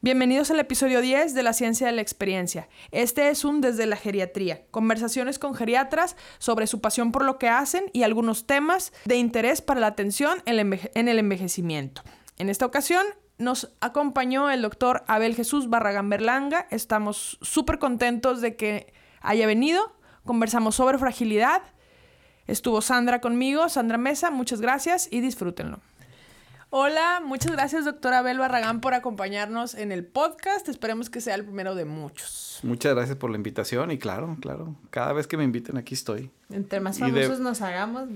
Bienvenidos al episodio 10 de la ciencia de la experiencia. Este es un desde la geriatría, conversaciones con geriatras sobre su pasión por lo que hacen y algunos temas de interés para la atención en el envejecimiento. En esta ocasión nos acompañó el doctor Abel Jesús Barragán Berlanga. Estamos súper contentos de que haya venido. Conversamos sobre fragilidad. Estuvo Sandra conmigo, Sandra Mesa, muchas gracias y disfrútenlo. Hola, muchas gracias, doctora Abel Barragán, por acompañarnos en el podcast. Esperemos que sea el primero de muchos. Muchas gracias por la invitación y claro, claro, cada vez que me inviten aquí estoy. Entre más famosos nos hagamos,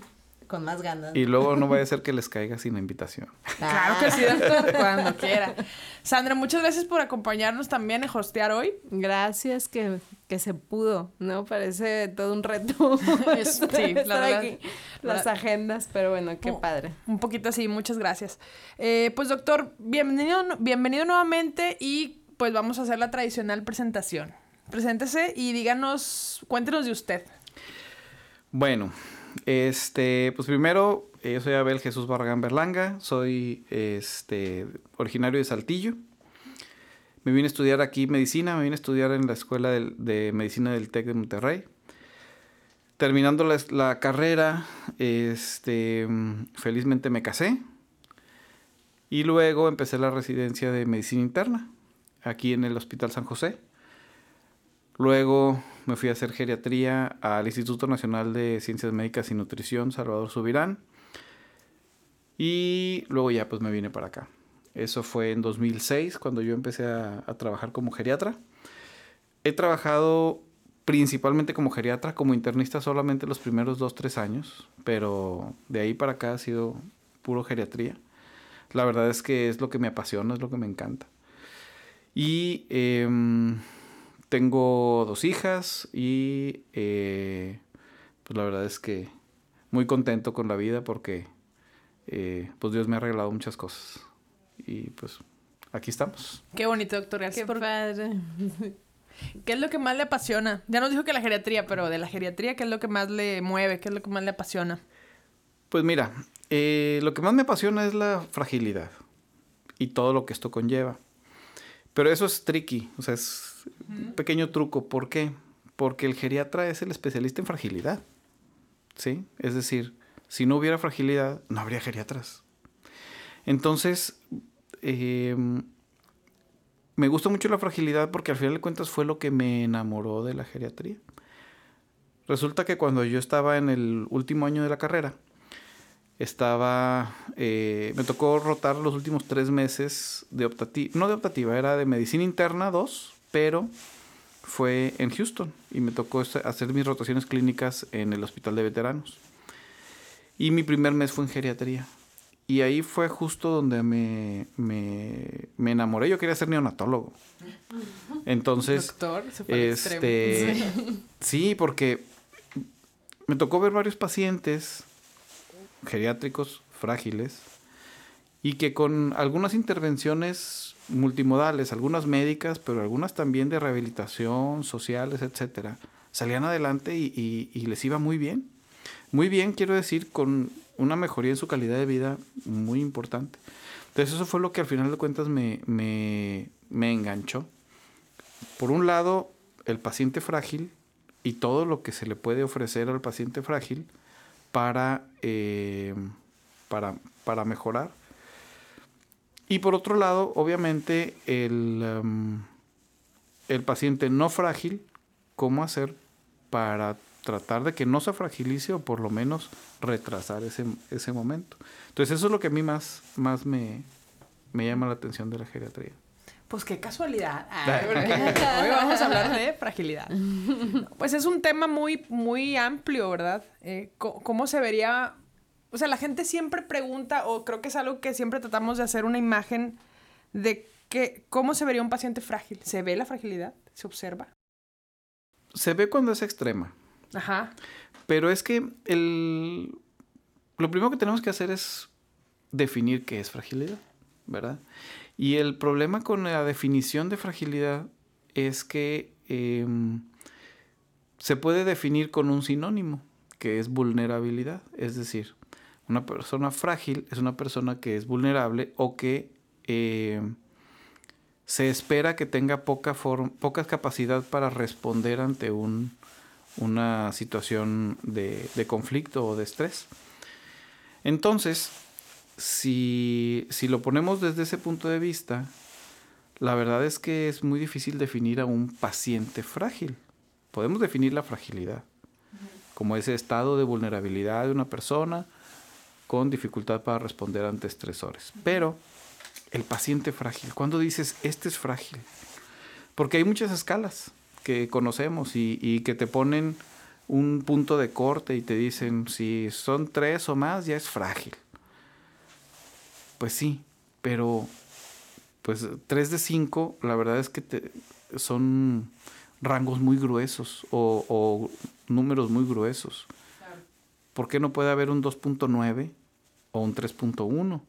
con más ganas. Y luego no vaya a ser que les caiga sin invitación. Claro que sí, doctor, cuando quiera. Sandra, muchas gracias por acompañarnos también en hostear hoy. Gracias que, que se pudo, ¿no? Parece todo un reto. sí, la verdad, las agendas, pero bueno, qué padre. Un poquito así, muchas gracias. Eh, pues doctor, bienvenido, bienvenido nuevamente y pues vamos a hacer la tradicional presentación. Preséntese y díganos, cuéntenos de usted. Bueno, este, pues primero, yo soy Abel Jesús Barragán Berlanga, soy este, originario de Saltillo. Me vine a estudiar aquí medicina, me vine a estudiar en la Escuela de, Medicina del TEC de Monterrey. Terminando la, carrera, este, felizmente me casé. Y luego empecé la residencia de medicina interna, aquí en el Hospital San José. Luego me fui a hacer geriatría al Instituto Nacional de Ciencias Médicas y Nutrición, Salvador Subirán. Y luego ya pues me vine para acá. Eso fue en 2006 cuando yo empecé a, trabajar como geriatra. He trabajado principalmente como geriatra, como internista solamente los primeros dos, tres años, pero de ahí para acá ha sido puro geriatría. La verdad es que es lo que me apasiona, es lo que me encanta. Y em, tengo dos hijas y eh, pues la verdad es que muy contento con la vida porque eh, pues Dios me ha regalado muchas cosas. Y pues aquí estamos. Qué bonito, doctor. Qué padre. ¿Qué es lo que más le apasiona? Ya nos dijo que la geriatría, pero de la geriatría, ¿qué es lo que más le mueve? ¿Qué es lo que más le apasiona? Pues mira, eh, lo que más me apasiona es la fragilidad y todo lo que esto conlleva. Pero eso es tricky, o sea, es pequeño truco. ¿Por qué? Porque el geriatra es el especialista en fragilidad. ¿Sí? Es decir, si no hubiera fragilidad, no habría geriatras. Entonces, em, me gusta mucho la fragilidad porque al final de cuentas fue lo que me enamoró de la geriatría. Resulta que cuando yo estaba en el último año de la carrera, estaba, eh, me tocó rotar los últimos tres meses de optativa, no de optativa, era de medicina interna 2, pero fue en Houston y me tocó hacer mis rotaciones clínicas en el hospital de veteranos. Y mi primer mes fue en geriatría. Y ahí fue justo donde me, me, enamoré. Yo quería ser neonatólogo. Entonces, Doctor, este, sí, porque me tocó ver varios pacientes geriátricos frágiles y que con algunas intervenciones multimodales, algunas médicas, pero algunas también de rehabilitación, sociales, etcétera, salían adelante y, les iba muy bien. Muy bien, quiero decir, con una mejoría en su calidad de vida muy importante. Entonces eso fue lo que al final de cuentas me, me, enganchó. Por un lado, el paciente frágil y todo lo que se le puede ofrecer al paciente frágil para, eh, para, para mejorar y por otro lado, obviamente, el, em, el paciente no frágil, ¿cómo hacer para tratar de que no se fragilice o por lo menos retrasar ese, ese momento? Entonces eso es lo que a mí más, más me, me llama la atención de la geriatría. Pues qué casualidad. hoy vamos a hablar de fragilidad. Pues es un tema muy, muy amplio, ¿verdad? Eh, ¿Cómo se vería o sea, la gente siempre pregunta, o creo que es algo que siempre tratamos de hacer una imagen de que, cómo se vería un paciente frágil. ¿Se ve la fragilidad? ¿Se observa? Se ve cuando es extrema. Ajá. Pero es que el, lo primero que tenemos que hacer es definir qué es fragilidad, ¿verdad? Y el problema con la definición de fragilidad es que em, se puede definir con un sinónimo, que es vulnerabilidad. Es decir, una persona frágil es una persona que es vulnerable o que eh, se espera que tenga poca, poca capacidad para responder ante un, una situación de, de, conflicto o de estrés. Entonces, si, si lo ponemos desde ese punto de vista, la verdad es que es muy difícil definir a un paciente frágil. Podemos definir la fragilidad como ese estado de vulnerabilidad de una persona con dificultad para responder ante estresores. Pero el paciente frágil, cuando dices, este es frágil? Porque hay muchas escalas que conocemos y, que te ponen un punto de corte y te dicen, si son tres o más, ya es frágil. Pues sí, pero pues tres de cinco, la verdad es que te, son rangos muy gruesos o, números muy gruesos. ¿Por qué no puede haber un 2.9 o un 3.1?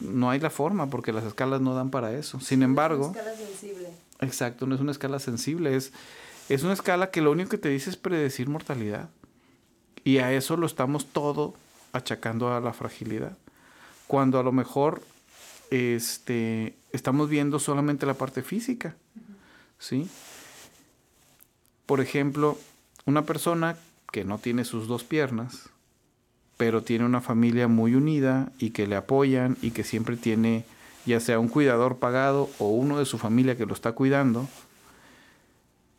No hay la forma porque las escalas no dan para eso. Sin embargo... Es una escala sensible. Exacto, no es una escala sensible, es, es una escala que lo único que te dice es predecir mortalidad. Y a eso lo estamos todo achacando a la fragilidad. Cuando a lo mejor este, estamos viendo solamente la parte física. ¿Sí? Por ejemplo, una persona que no tiene sus dos piernas, pero tiene una familia muy unida y que le apoyan y que siempre tiene ya sea un cuidador pagado o uno de su familia que lo está cuidando,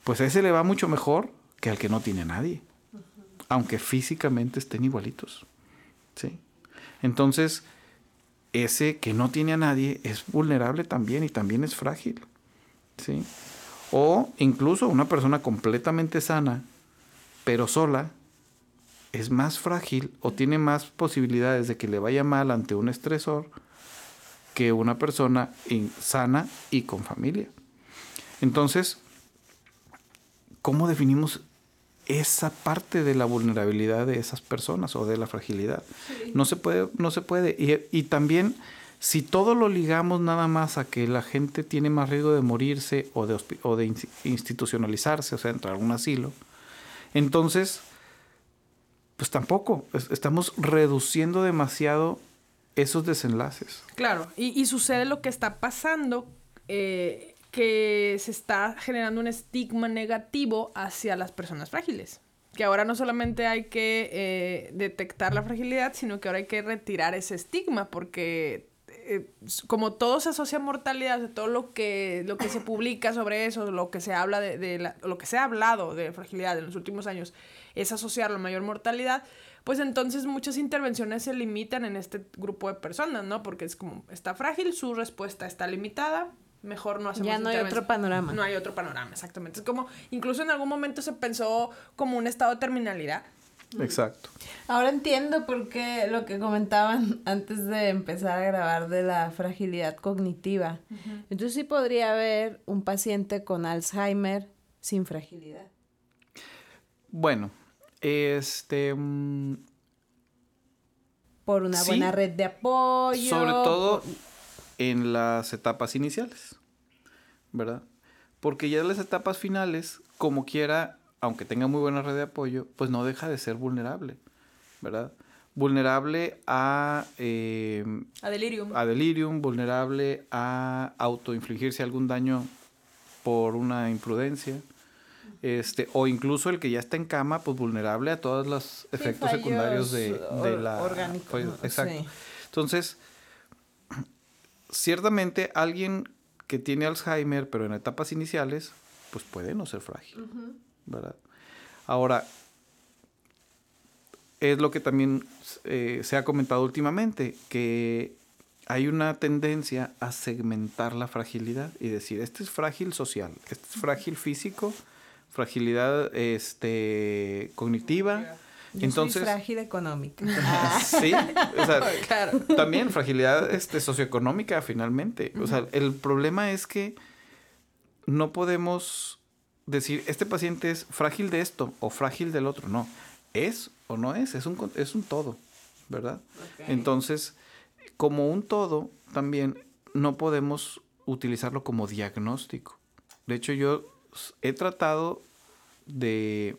pues a ese le va mucho mejor que al que no tiene nadie, aunque físicamente estén igualitos. ¿sí? Entonces, ese que no tiene a nadie es vulnerable también y también es frágil. ¿sí? O incluso una persona completamente sana, pero sola, es más frágil o tiene más posibilidades de que le vaya mal ante un estresor que una persona sana y con familia. Entonces, ¿cómo definimos esa parte de la vulnerabilidad de esas personas o de la fragilidad? No se puede, no se puede. Y, y también si todo lo ligamos nada más a que la gente tiene más riesgo de morirse o de, o de institucionalizarse, o sea, entrar a un asilo, entonces, pues tampoco, estamos reduciendo demasiado esos desenlaces. Claro, y, sucede lo que está pasando, eh, que se está generando un estigma negativo hacia las personas frágiles. Que ahora no solamente hay que eh, detectar la fragilidad, sino que ahora hay que retirar ese estigma, porque eh, como todo se asocia a mortalidad, de todo lo que, lo que se publica sobre eso, lo que se habla de, lo que se ha hablado de fragilidad en los últimos años, es asociar la mayor mortalidad, pues entonces muchas intervenciones se limitan en este grupo de personas, ¿no? Porque es como, está frágil, su respuesta está limitada, mejor no hacemos Ya no hay otro panorama. No hay otro panorama, exactamente. Es como, incluso en algún momento se pensó como un estado de terminalidad, Exacto. Ahora entiendo por qué lo que comentaban antes de empezar a grabar de la fragilidad cognitiva. Entonces sí podría haber un paciente con Alzheimer sin fragilidad. Bueno, este... Mm, por una buena red de apoyo. Sobre todo en las etapas iniciales, ¿verdad? Porque ya en las etapas finales, como quiera, aunque tenga muy buena red de apoyo, pues no deja de ser vulnerable, ¿verdad? Vulnerable a... Eh, a delirium. A delirium, vulnerable a autoinfligirse algún daño por una imprudencia. Este, o incluso el que ya está en cama, pues vulnerable a todos los efectos secundarios de, la... Orgánicos. Pues, exacto. Entonces, ciertamente alguien que tiene Alzheimer, pero en etapas iniciales, pues puede no ser frágil. ¿Verdad? Ahora, es lo que también eh, se ha comentado últimamente, que hay una tendencia a segmentar la fragilidad y decir, este es frágil social, este es frágil físico, fragilidad este, cognitiva. Entonces, frágil económica. sí, o sea, también fragilidad este, socioeconómica finalmente. O sea, el problema es que no podemos decir, este paciente es frágil de esto o frágil del otro. No, es o no es, es un, es un todo, ¿verdad? Entonces, como un todo, también no podemos utilizarlo como diagnóstico. De hecho, yo he tratado de,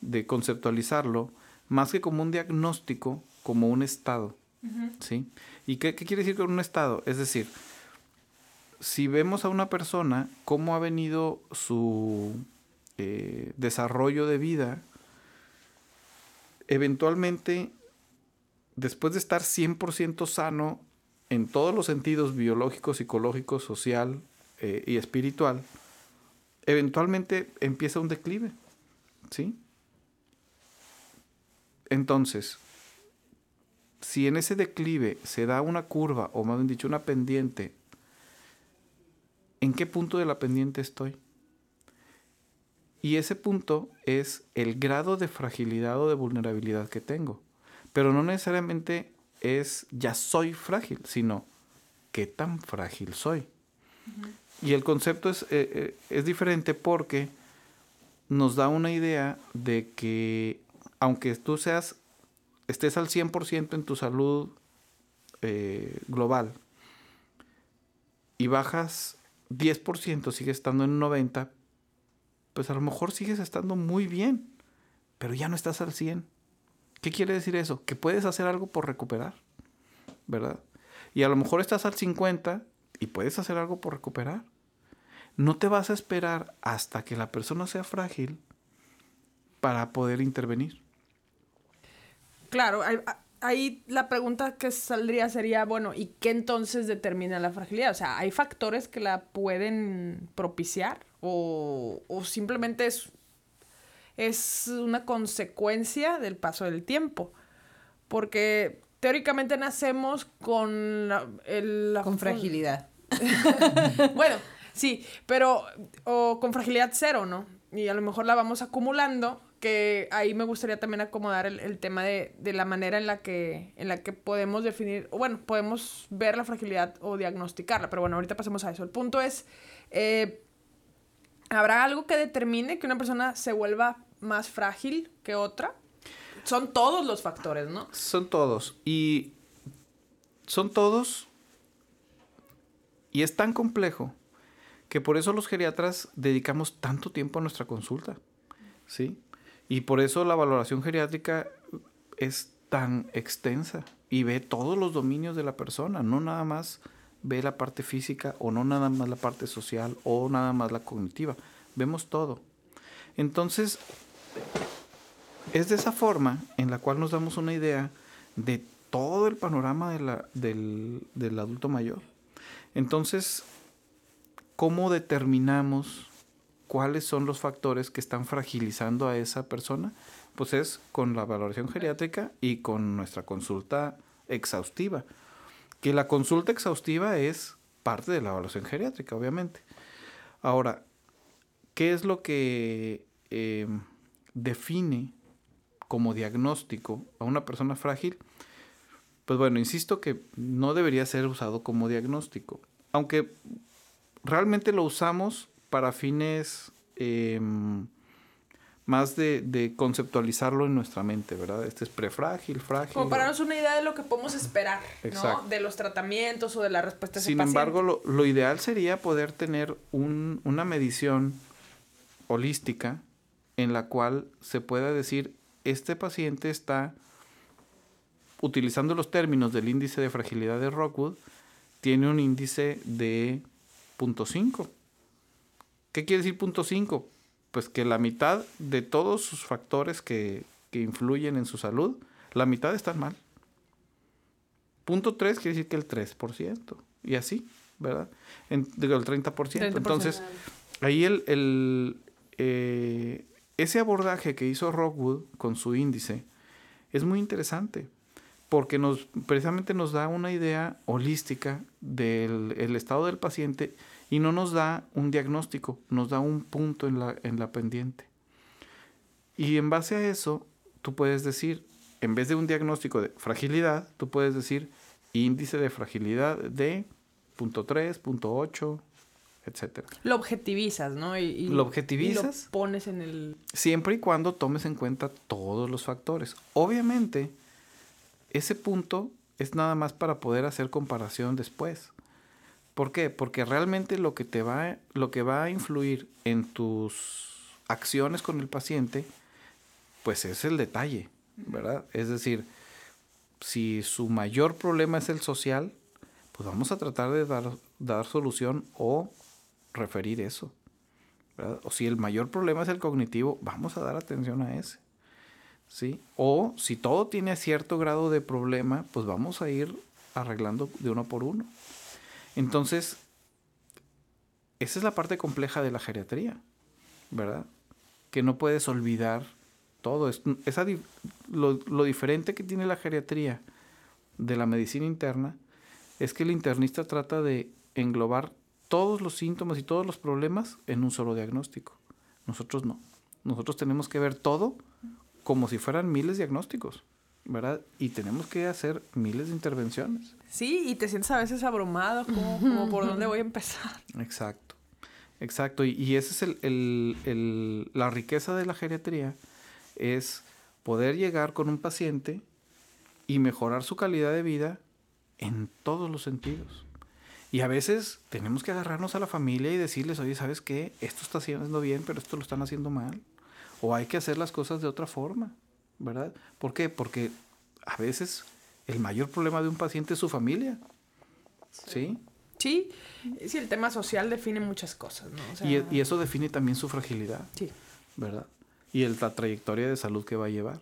de conceptualizarlo más que como un diagnóstico, como un estado. ¿Sí? ¿Y qué, qué quiere decir con un estado? Es decir, si vemos a una persona, cómo ha venido su eh, desarrollo de vida, eventualmente, después de estar 100% sano en todos los sentidos biológico, psicológico, social eh, y espiritual, eventualmente empieza un declive. ¿Sí? Entonces, si en ese declive se da una curva, o más bien dicho, una pendiente, ¿en qué punto de la pendiente estoy? Y ese punto es el grado de fragilidad o de vulnerabilidad que tengo. Pero no necesariamente es ya soy frágil, sino qué tan frágil soy. Y el concepto es, eh, eh, es diferente porque nos da una idea de que aunque tú seas, estés al 100% en tu salud eh, global y bajas 10%, sigues estando en 90%, pues a lo mejor sigues estando muy bien, pero ya no estás al 100%. ¿Qué quiere decir eso? Que puedes hacer algo por recuperar, ¿verdad? Y a lo mejor estás al 50% y puedes hacer algo por recuperar. No te vas a esperar hasta que la persona sea frágil para poder intervenir. Claro, ahí la pregunta que saldría sería, bueno, ¿y qué entonces determina la fragilidad? O sea, ¿hay factores que la pueden propiciar o, simplemente es, es una consecuencia del paso del tiempo? Porque teóricamente nacemos con el, con fragilidad. bueno, sí, pero o con fragilidad cero, ¿no? Y a lo mejor la vamos acumulando que ahí me gustaría también acomodar el, tema de, la manera en la, que, en la que podemos definir, o bueno, podemos ver la fragilidad o diagnosticarla, pero bueno, ahorita pasemos a eso. El punto es, eh, ¿habrá algo que determine que una persona se vuelva más frágil que otra? Son todos los factores, ¿no? Son todos. Y son todos. Y es tan complejo que por eso los geriatras dedicamos tanto tiempo a nuestra consulta. ¿Sí? Y por eso la valoración geriátrica es tan extensa y ve todos los dominios de la persona, no nada más ve la parte física o no nada más la parte social o nada más la cognitiva, vemos todo. Entonces, es de esa forma en la cual nos damos una idea de todo el panorama de la, del, del adulto mayor. Entonces, ¿cómo determinamos cuáles son los factores que están fragilizando a esa persona, pues es con la valoración geriátrica y con nuestra consulta exhaustiva. Que la consulta exhaustiva es parte de la evaluación geriátrica, obviamente. Ahora, ¿qué es lo que eh, define como diagnóstico a una persona frágil? Pues bueno, insisto que no debería ser usado como diagnóstico, aunque realmente lo usamos para fines em, más de, conceptualizarlo en nuestra mente, ¿verdad? Este es prefrágil, frágil. Como para darnos una idea de lo que podemos esperar, ¿no? De los tratamientos o de la respuesta Sin embargo, lo, ideal sería poder tener una medición holística en la cual se pueda decir, este paciente está, utilizando los términos del índice de fragilidad de Rockwood, tiene un índice de 0.5 ¿Qué quiere decir punto 5? Pues que la mitad de todos sus factores que, influyen en su salud, la mitad están mal. Punto 3 quiere decir que el 3%. Y así, ¿verdad? En, digo, el 30%. Entonces, ahí el, eh, ese abordaje que hizo Rockwood con su índice es muy interesante porque nos precisamente nos da una idea holística del estado del paciente y no nos da un diagnóstico, nos da un punto en la, en la pendiente. Y en base a eso, tú puedes decir, en vez de un diagnóstico de fragilidad, tú puedes decir índice de fragilidad de punto 3, punto 8, etc. Lo objetivizas, ¿no? Y, lo objetivizas. lo pones en el... Siempre y cuando tomes en cuenta todos los factores. Obviamente, ese punto es nada más para poder hacer comparación después. ¿Por qué? Porque realmente lo que te va, lo que va a influir en tus acciones con el paciente, pues es el detalle, ¿verdad? Es decir, si su mayor problema es el social, pues vamos a tratar de dar, dar solución o referir eso. O si el mayor problema es el cognitivo, vamos a dar atención a ese. ¿sí? O si todo tiene cierto grado de problema, pues vamos a ir arreglando de uno por uno. Entonces, esa es la parte compleja de la geriatría, ¿verdad? Que no puedes olvidar todo. esa, lo, lo diferente que tiene la geriatría de la medicina interna es que el internista trata de englobar todos los síntomas y todos los problemas en un solo diagnóstico. Nosotros no. Nosotros tenemos que ver todo como si fueran miles de diagnósticos, ¿verdad? Y tenemos que hacer miles de intervenciones. Sí, y te sientes a veces abrumado, como, por dónde voy a empezar. Exacto, exacto. Y, esa es la riqueza de la geriatría, es poder llegar con un paciente y mejorar su calidad de vida en todos los sentidos. Y a veces tenemos que agarrarnos a la familia y decirles, oye, ¿sabes qué? Esto está haciendo bien, pero esto lo están haciendo mal. O hay que hacer las cosas de otra forma, ¿verdad? ¿Por qué? Porque a veces el mayor problema de un paciente es su familia. ¿Sí? Sí, sí, el tema social define muchas cosas, ¿no? y, y, eso define también su fragilidad. Sí. ¿Verdad? Y el, la trayectoria de salud que va a llevar.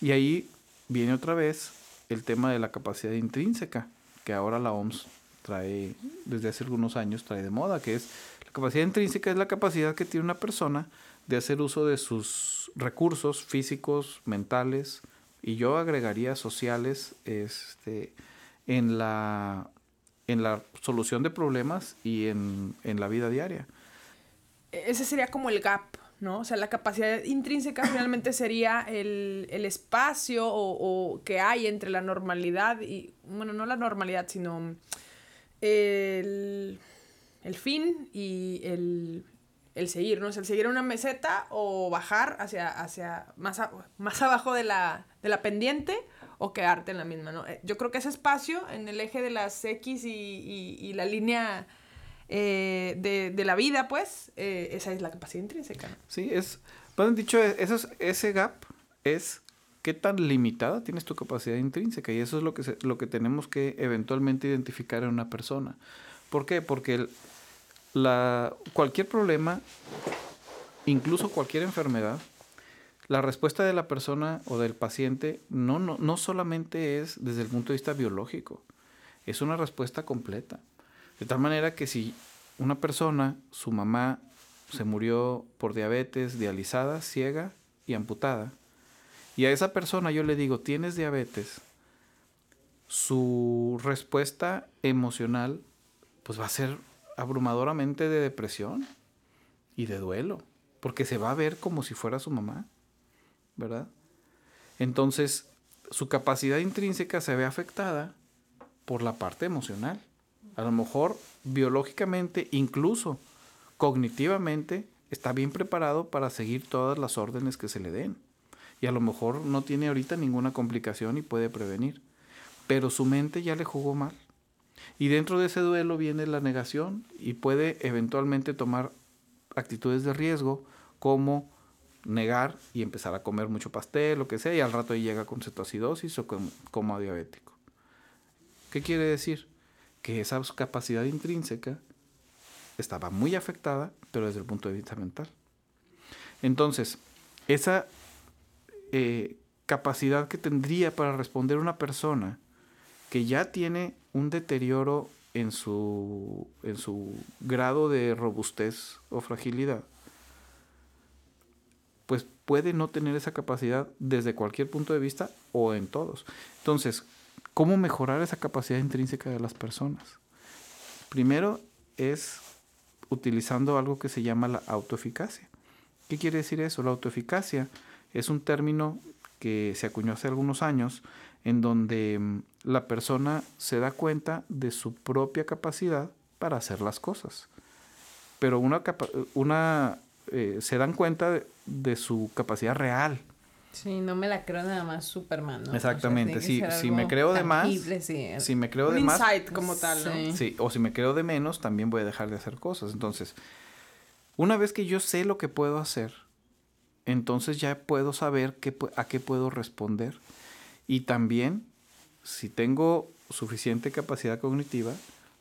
Y ahí viene otra vez el tema de la capacidad intrínseca, que ahora la OMS trae, desde hace algunos años, trae de moda, que es la capacidad intrínseca es la capacidad que tiene una persona de hacer uso de sus recursos físicos, mentales y yo agregaría sociales este, en, la, en la solución de problemas y en, la vida diaria. Ese sería como el gap, ¿no? O sea, la capacidad intrínseca finalmente sería el, espacio o, que hay entre la normalidad y, bueno, no la normalidad, sino el, el fin y el el seguir, ¿no? es el seguir una meseta o bajar hacia, hacia más, más abajo de la, de la pendiente o quedarte en la misma, ¿no? Eh, yo creo que ese espacio en el eje de las X y, la línea eh, de, la vida, pues, eh, esa es la capacidad intrínseca. Sí, es, pues han dicho, eso ese gap es qué tan limitada tienes tu capacidad intrínseca y eso es lo que, lo que tenemos que eventualmente identificar en una persona. ¿Por qué? Porque el, la, cualquier problema, incluso cualquier enfermedad, la respuesta de la persona o del paciente no, no, no solamente es desde el punto de vista biológico, es una respuesta completa. De tal manera que si una persona, su mamá, se murió por diabetes, dializada, ciega y amputada, y a esa persona yo le digo, tienes diabetes, su respuesta emocional pues va a ser abrumadoramente de depresión y de duelo, porque se va a ver como si fuera su mamá, ¿verdad? Entonces, su capacidad intrínseca se ve afectada por la parte emocional. A lo mejor biológicamente, incluso cognitivamente, está bien preparado para seguir todas las órdenes que se le den. Y a lo mejor no tiene ahorita ninguna complicación y puede prevenir. Pero su mente ya le jugó mal. Y dentro de ese duelo viene la negación y puede eventualmente tomar actitudes de riesgo como negar y empezar a comer mucho pastel, lo que sea, y al rato llega con cetoacidosis o con coma diabético. ¿Qué quiere decir? Que esa capacidad intrínseca estaba muy afectada, pero desde el punto de vista mental. Entonces, esa eh, capacidad que tendría para responder una persona que ya tiene un deterioro en su, en su grado de robustez o fragilidad, pues puede no tener esa capacidad desde cualquier punto de vista o en todos. Entonces, ¿cómo mejorar esa capacidad intrínseca de las personas? Primero es utilizando algo que se llama la autoeficacia. ¿Qué quiere decir eso? La autoeficacia es un término que se acuñó hace algunos años en donde mm, la persona se da cuenta de su propia capacidad para hacer las cosas. Pero una, una eh, se dan cuenta de, su capacidad real. Sí, no me la creo nada más Superman. Exactamente. si, si me creo de más, si me creo de más, insight como tal, ¿no? Sí, o si me creo de menos, también voy a dejar de hacer cosas. Entonces, una vez que yo sé lo que puedo hacer, entonces ya puedo saber qué, a qué puedo responder. Y también si tengo suficiente capacidad cognitiva,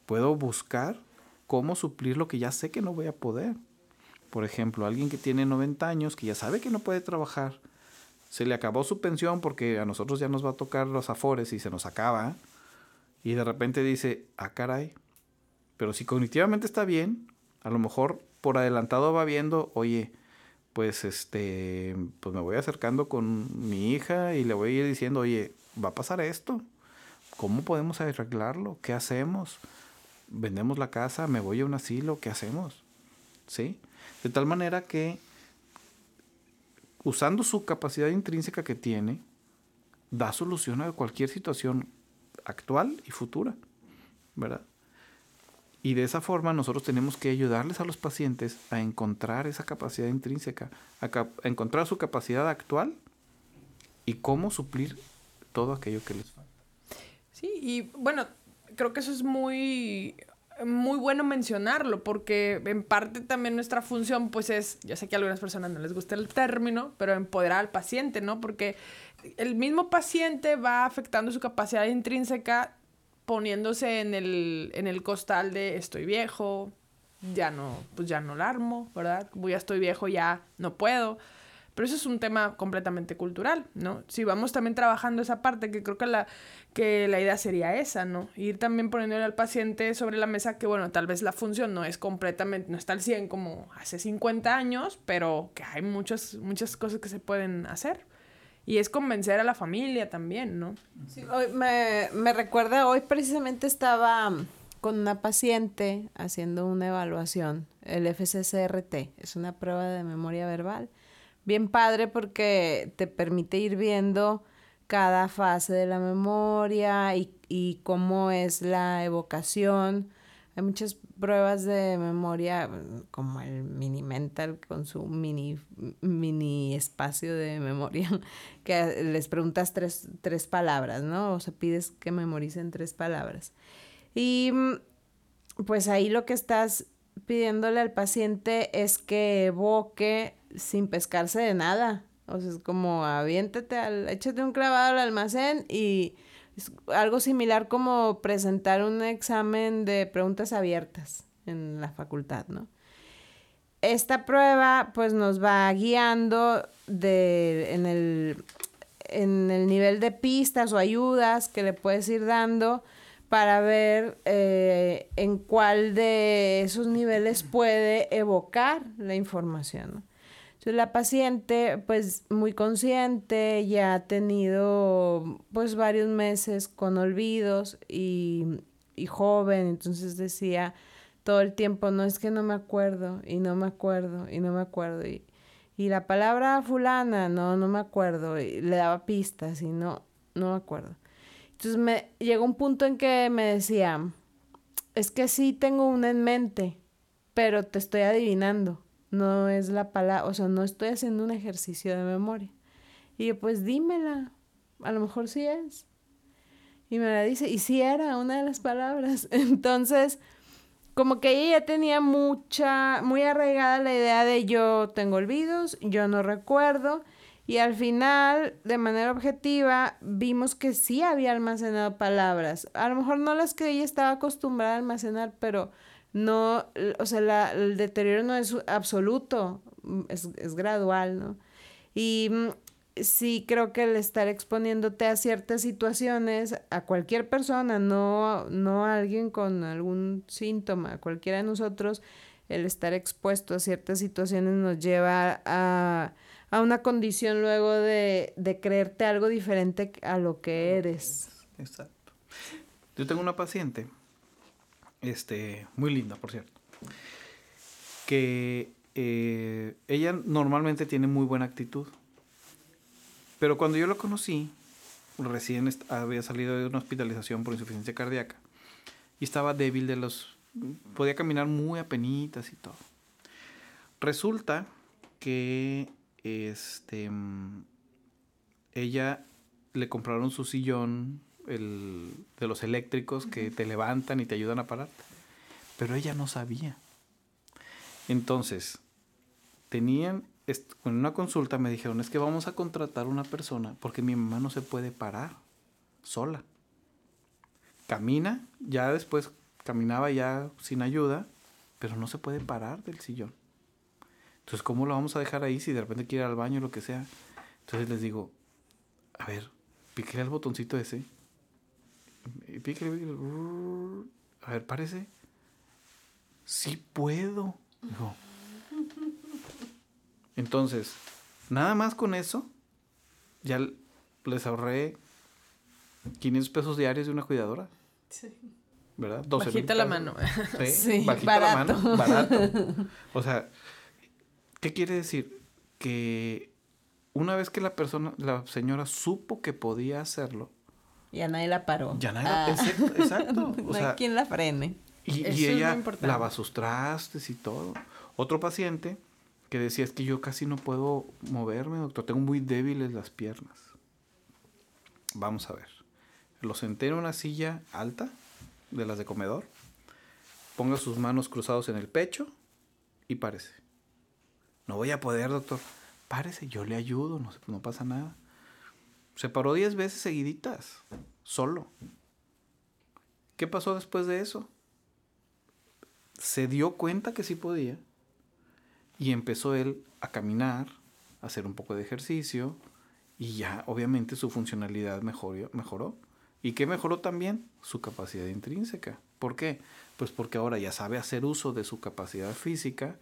puedo buscar cómo suplir lo que ya sé que no voy a poder. Por ejemplo, alguien que tiene 90 años, que ya sabe que no puede trabajar, se le acabó su pensión porque a nosotros ya nos va a tocar los afores y se nos acaba, y de repente dice, ah, caray, pero si cognitivamente está bien, a lo mejor por adelantado va viendo, oye, pues este, pues me voy acercando con mi hija y le voy diciendo, oye, va a pasar esto, ¿cómo podemos arreglarlo? ¿Qué hacemos? ¿Vendemos la casa? ¿Me voy a un asilo? ¿Qué hacemos? ¿Sí? De tal manera que, usando su capacidad intrínseca que tiene, da solución a cualquier situación actual y futura, ¿verdad? Y de esa forma nosotros tenemos que ayudarles a los pacientes a encontrar esa capacidad intrínseca, a, encontrar su capacidad actual y cómo suplir todo aquello que les falta. Sí, y bueno, creo que eso es muy muy bueno mencionarlo porque en parte también nuestra función pues es, yo sé que a algunas personas no les gusta el término, pero empoderar al paciente, ¿no? Porque el mismo paciente va afectando su capacidad intrínseca poniéndose en el, en el costal de estoy viejo, ya no, pues ya no armo, ¿verdad? Ya estoy viejo, ya no puedo. Pero eso es un tema completamente cultural, ¿no? Si vamos también trabajando esa parte, que creo que la, que la idea sería esa, ¿no? Ir también poniéndole al paciente sobre la mesa que, bueno, tal vez la función no es completamente, no está al 100 como hace 50 años, pero que hay muchas, muchas cosas que se pueden hacer. Y es convencer a la familia también, ¿no? Sí, hoy me, me recuerda, hoy precisamente estaba con una paciente haciendo una evaluación, el FCCRT, es una prueba de memoria verbal bien padre porque te permite ir viendo cada fase de la memoria y, y cómo es la evocación. Hay muchas pruebas de memoria, como el mini mental con su mini, mini espacio de memoria, que les preguntas tres, tres palabras, ¿no? O sea, pides que memoricen tres palabras. Y pues ahí lo que estás pidiéndole al paciente es que evoque sin pescarse de nada. O sea, es como aviéntate al, échate un clavado al almacén y es algo similar como presentar un examen de preguntas abiertas en la facultad, ¿no? Esta prueba pues nos va guiando de, en, el, en el nivel de pistas o ayudas que le puedes ir dando para ver eh, en cuál de esos niveles puede evocar la información. ¿no? La paciente, pues muy consciente, ya ha tenido pues varios meses con olvidos y, y joven, entonces decía todo el tiempo, no es que no me acuerdo y no me acuerdo y no me acuerdo. Y, y la palabra fulana, no, no me acuerdo. Y le daba pistas y no, no me acuerdo. Entonces me llegó un punto en que me decía, es que sí tengo una en mente, pero te estoy adivinando no es la palabra, o sea, no estoy haciendo un ejercicio de memoria. Y yo, pues dímela, a lo mejor sí es. Y me la dice, y sí era una de las palabras. Entonces, como que ella ya tenía mucha, muy arraigada la idea de yo tengo olvidos, yo no recuerdo. Y al final, de manera objetiva, vimos que sí había almacenado palabras. A lo mejor no las que ella estaba acostumbrada a almacenar, pero no, o sea, el deterioro no es absoluto, mm, es, gradual, ¿no? Y mm, sí creo que el estar exponiéndote a ciertas situaciones, a cualquier persona, no, no a alguien con algún síntoma, a cualquiera de nosotros, el estar expuesto a ciertas situaciones nos lleva a, a una condición luego de, de creerte algo diferente a lo que eres. Exacto. Yo tengo una paciente este, muy linda, por cierto, que eh, ella normalmente tiene muy buena actitud. Pero cuando yo la conocí, recién había salido de una hospitalización por insuficiencia cardíaca y estaba débil de los... podía caminar muy apenitas y todo. Resulta que este, ella le compraron su sillón el, de los eléctricos que te levantan y te ayudan a pararte. Pero ella no sabía. Entonces, tenían, en una consulta me dijeron, es que vamos a contratar una persona porque mi mamá no se puede parar sola. camina, ya después caminaba ya sin ayuda, pero no se puede parar del sillón. Entonces, ¿cómo lo vamos a dejar ahí si de repente quiere ir al baño o lo que sea? Entonces les digo, a ver, píquele el botoncito ese. Y píquele, píquele. A ver, parece. Sí puedo. Entonces, nada más con eso, ya les ahorré 500 pesos diarios de una cuidadora. Sí. ¿Verdad? Bajita la mano. Sí, Sí, bajita barato. la mano, barato. O sea, ¿qué quiere decir? Que una vez que la persona, la señora supo que podía hacerlo, Ya nadie la paró. ya nada, Ah. exacto, exacto. O no sea, hay quien la frene. y, Eso y es muy ella lava sus trastes y todo. Otro paciente que decía es que yo casi no puedo moverme, doctor, tengo muy débiles las piernas. Vamos a ver. Lo senté en una silla alta, de las de comedor. Ponga sus manos cruzados en el pecho y párese. No voy a poder, doctor. Párese, yo le ayudo, no, se- no pasa nada. Se paró 10 veces seguiditas, solo. ¿Qué pasó después de eso? Se dio cuenta que sí podía y empezó él a caminar, a hacer un poco de ejercicio y ya obviamente su funcionalidad mejoró. mejoró. ¿Y qué mejoró también? Su capacidad intrínseca. ¿Por qué? Pues porque ahora ya sabe hacer uso de su capacidad física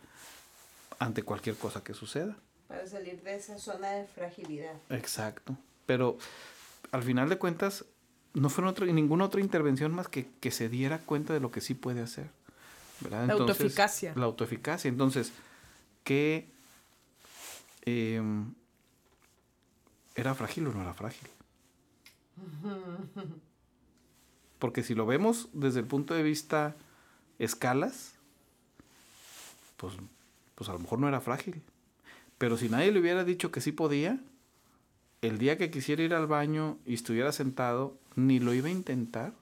ante cualquier cosa que suceda. Para salir de esa zona de fragilidad. Exacto. Pero al final de cuentas, no fue ninguna otra intervención más que que se diera cuenta de lo que sí puede hacer. ¿verdad? La autoeficacia. La autoeficacia. Entonces, ¿qué em, era frágil o no era frágil? Porque si lo vemos desde el punto de vista escalas, pues, pues a lo mejor no era frágil. Pero si nadie le hubiera dicho que sí podía, el día que quisiera ir al baño y estuviera sentado, ni lo iba a intentar.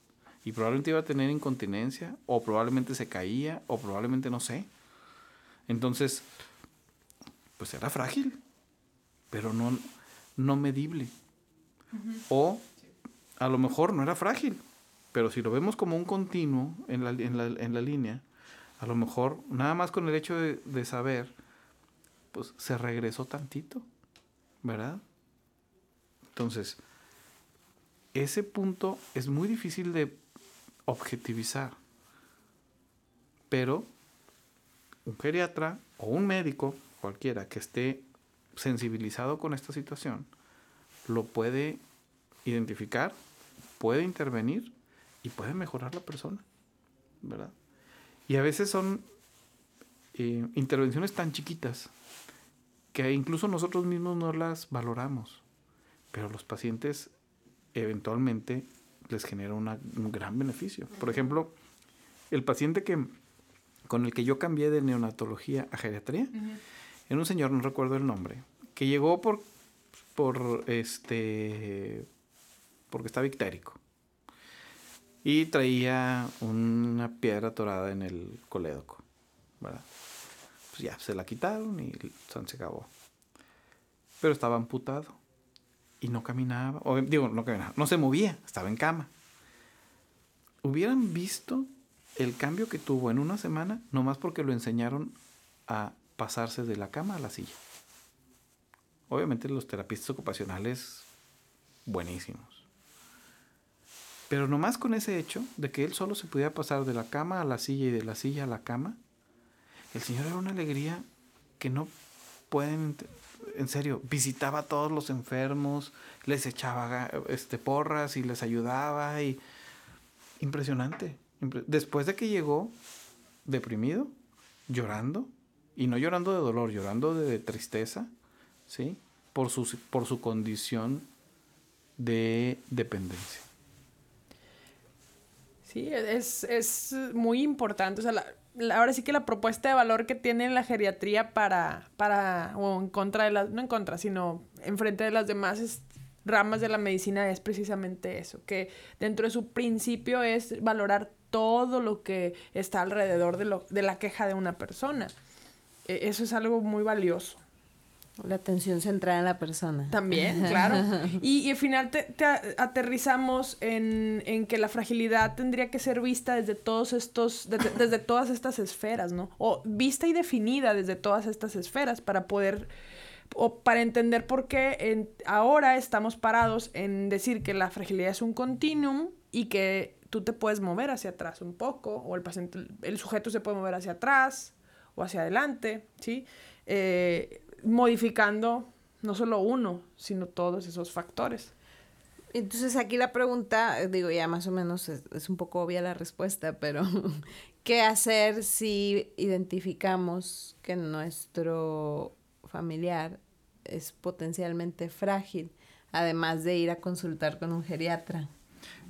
Y probablemente iba a tener incontinencia, o probablemente se caía, o probablemente no sé. Entonces, pues era frágil, pero no, no medible. O a lo mejor no era frágil, pero si lo vemos como un continuo en la, en la, en la línea, a lo mejor nada más con el hecho de, de saber, pues se regresó tantito, ¿verdad? Entonces, ese punto es muy difícil de objetivizar, pero un geriatra o un médico, cualquiera que esté sensibilizado con esta situación, lo puede identificar, puede intervenir y puede mejorar la persona, ¿verdad? Y a veces son eh, intervenciones tan chiquitas que incluso nosotros mismos no las valoramos, pero los pacientes eventualmente les genera una- un gran beneficio. Por ejemplo, el paciente que con el que yo cambié de neonatología a geriatría, era un señor, no recuerdo el nombre, que llegó por, por este, porque estaba ictérico. Y traía una piedra atorada en el colédoco, ¿verdad? Pues ya, se la quitaron y se acabó. Pero estaba amputado. Y no caminaba, digo, no caminaba, no se movía, estaba en cama. Hubieran visto el cambio que tuvo en una semana, nomás porque lo enseñaron a pasarse de la cama a la silla. Obviamente los terapistas ocupacionales, buenísimos. Pero nomás con ese hecho de que él solo se podía pasar de la cama a la silla y de la silla a la cama, el Señor era una alegría que no pueden, en serio, visitaba a todos los enfermos, les echaba este, porras y les ayudaba y impresionante. Impre- Después de que llegó deprimido, llorando, y no llorando de dolor, llorando de tristeza, ¿sí? Por su, por su condición de dependencia. Sí, es, es muy importante. O sea, la- ahora sí que la propuesta de valor que tiene la geriatría para, para, o en contra de las, no en contra, sino en frente de las demás ramas de la medicina es precisamente eso, que dentro de su principio es valorar todo lo que está alrededor de, lo, de la queja de una persona. E- Eso es algo muy valioso. La atención centrada en la persona. También, claro. Y, y al final te, te aterrizamos en, en, que la fragilidad tendría que ser vista desde todos estos, desde, desde, todas estas esferas, ¿no? O vista y definida desde todas estas esferas para poder, o para entender por qué en, ahora estamos parados en decir que la fragilidad es un continuum y que tú te puedes mover hacia atrás un poco, o el paciente, el sujeto se puede mover hacia atrás o hacia adelante, ¿sí? Eh, modificando no solo uno, sino todos esos factores. Entonces aquí la pregunta, digo, ya más o menos es, es un poco obvia la respuesta, pero ¿qué hacer si identificamos que nuestro familiar es potencialmente frágil, además de ir a consultar con un geriatra?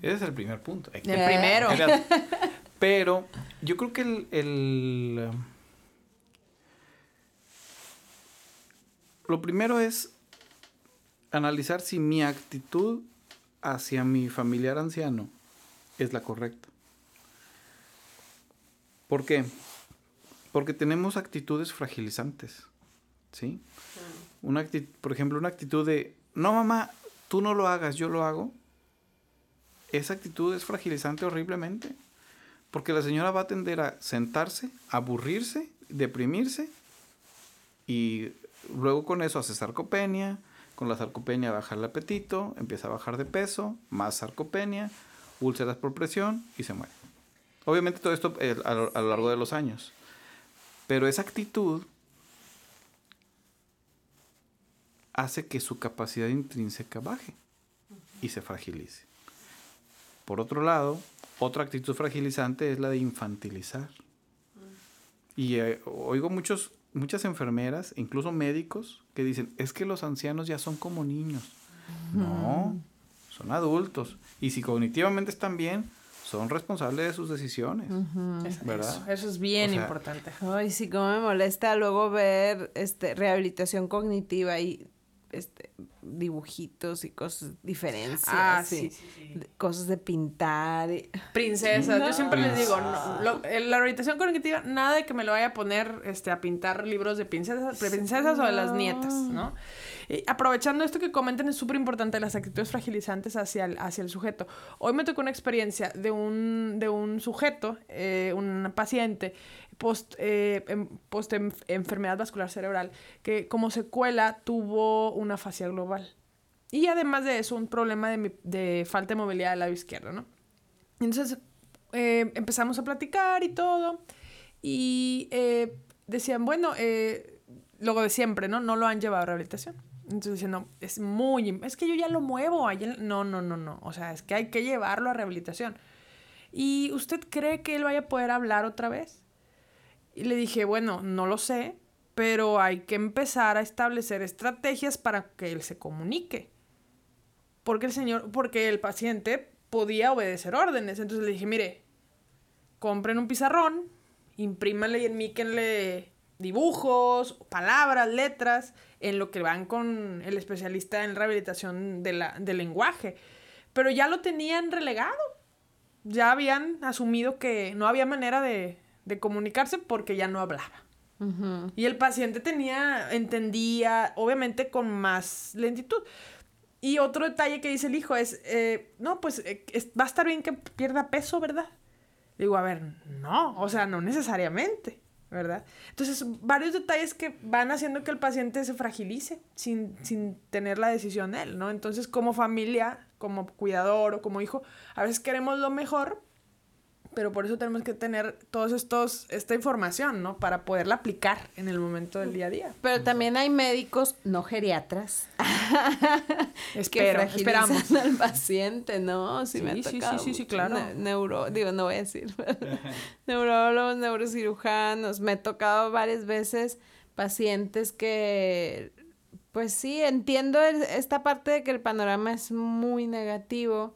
Ese es el primer punto. El primero. Pero yo creo que el, el lo primero es analizar si mi actitud hacia mi familiar anciano es la correcta. ¿Por qué? Porque tenemos actitudes fragilizantes. ¿Sí? Una por ejemplo, una actitud de, no mamá, tú no lo hagas, yo lo hago. Esa actitud es fragilizante horriblemente. Porque la señora va a tender a sentarse, aburrirse, deprimirse y luego con eso hace sarcopenia, con la sarcopenia baja el apetito, empieza a bajar de peso, más sarcopenia, úlceras por presión y se muere. Obviamente todo esto eh, a, lo, a lo largo de los años. Pero esa actitud hace que su capacidad intrínseca baje y se fragilice. Por otro lado, otra actitud fragilizante es la de infantilizar. Y eh, oigo muchos muchas enfermeras, incluso médicos, que dicen, es que los ancianos ya son como niños. No, son adultos. Y si cognitivamente están bien, son responsables de sus decisiones. ¿Verdad? Eso, es bien importante. Ay, sí, como me molesta luego ver este rehabilitación cognitiva y este, dibujitos y cosas, diferencias. Ah, sí, Cosas de pintar. Princesas. Yo siempre les digo, no, la orientación cognitiva, nada de que me lo vaya a poner este, a pintar libros de princesas, princesas o de las nietas, ¿no? aprovechando esto que comentan, es súper importante las actitudes fragilizantes hacia el, hacia el sujeto. Hoy me tocó una experiencia de un, de un sujeto, eh, un paciente, post, eh, em, post enfermedad vascular cerebral, que como secuela tuvo una fascia global. Y además de eso, un problema de, de falta de movilidad del lado izquierdo, ¿no? Entonces eh, empezamos a platicar y todo. Y eh, decían, bueno, eh, de siempre, ¿no? No lo han llevado a rehabilitación. Entonces decían, es muy... Es que yo ya lo muevo. No, no, no, no. O sea, es que hay que llevarlo a rehabilitación. ¿Y usted cree que él vaya a poder hablar otra vez? Y le dije, bueno, no lo sé, pero hay que empezar a establecer estrategias para que él se comunique. Porque el señor, porque el paciente podía obedecer órdenes. Entonces le dije, mire, compren un pizarrón, imprímanle y enmíquenle dibujos, palabras, letras, en lo que van con el especialista en rehabilitación de del lenguaje. Pero ya lo tenían relegado. Ya habían asumido que no había manera de, de comunicarse porque ya no hablaba. Y el paciente tenía, entendía, obviamente con más lentitud. Y otro detalle que dice el hijo es, eh, no, pues eh, va a estar bien que pierda peso, ¿verdad? Digo, a ver, no, o sea, no necesariamente, ¿verdad? Entonces, varios detalles que van haciendo que el paciente se fragilice sin, sin tener la decisión él, ¿no? Entonces, como familia, como cuidador o como hijo, a veces queremos lo mejor, pero por eso tenemos que tener todos estos esta información, ¿no? Para poderla aplicar en el momento del día a día. Pero también hay médicos no geriatras Espero, que esperamos al paciente, ¿no? Sí, me sí, sí, sí, claro. neuro, digo, no voy a decir. Neurólogos, neurocirujanos, me he tocado varias veces pacientes que pues sí, entiendo esta parte de que el panorama es muy negativo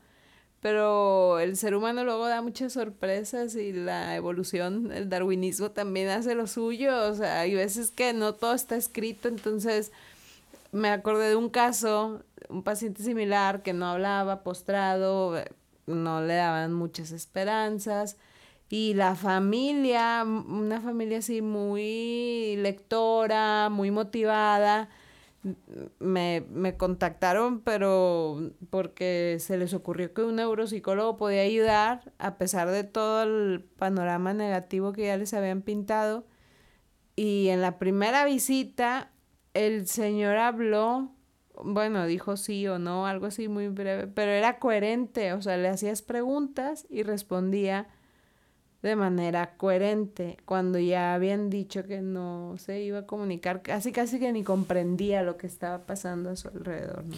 pero el ser humano luego da muchas sorpresas y la evolución, el darwinismo también hace lo suyo, o sea, hay veces que no todo está escrito, entonces me acordé de un caso, un paciente similar que no hablaba, postrado, no le daban muchas esperanzas y la familia, una familia así muy lectora, muy motivada, me, me contactaron, pero porque se les ocurrió que un neuropsicólogo podía ayudar, a pesar de todo el panorama negativo que ya les habían pintado. Y en la primera visita, el señor habló, bueno, dijo sí o no, algo así muy breve, pero era coherente, o sea, le hacías preguntas y respondía de manera coherente cuando ya habían dicho que no se iba a comunicar, casi casi que ni comprendía lo que estaba pasando a su alrededor, ¿no?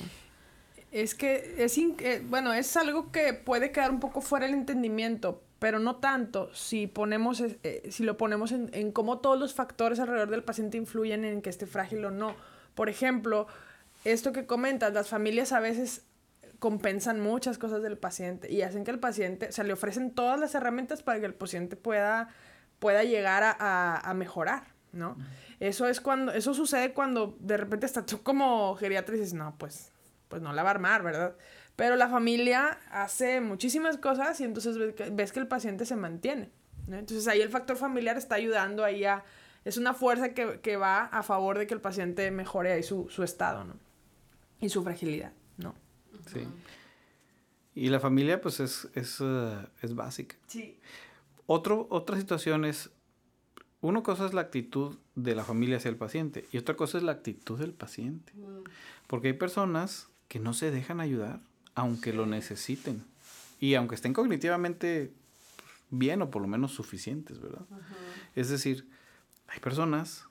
Es que es, eh, bueno, es algo que puede quedar un poco fuera del entendimiento, pero no tanto si ponemos, eh, si lo ponemos en, en cómo todos los factores alrededor del paciente influyen en que esté frágil o no. Por ejemplo, esto que comentas, las familias a veces compensan muchas cosas del paciente y hacen que el paciente, o sea, le ofrecen todas las herramientas para que el paciente pueda, pueda llegar a, a, mejorar, ¿no? Eso es cuando, eso sucede cuando de repente estás tú como geriatra y dices, no, pues, pues no la va a armar, ¿verdad? Pero la familia hace muchísimas cosas y entonces ves que, ves que el paciente se mantiene, ¿no? Entonces ahí el factor familiar está ayudando ahí a, es una fuerza que, que va a favor de que el paciente mejore ahí su, su estado, ¿no? Y su fragilidad. Sí. Y la familia, pues, es, es, uh, es básica. Sí. Otro, otra situación es, una cosa es la actitud de la familia hacia el paciente y otra cosa es la actitud del paciente. Mm. Porque hay personas que no se dejan ayudar, aunque lo necesiten. Y aunque estén cognitivamente bien o por lo menos suficientes, ¿verdad? Uh -huh. Es decir, hay personas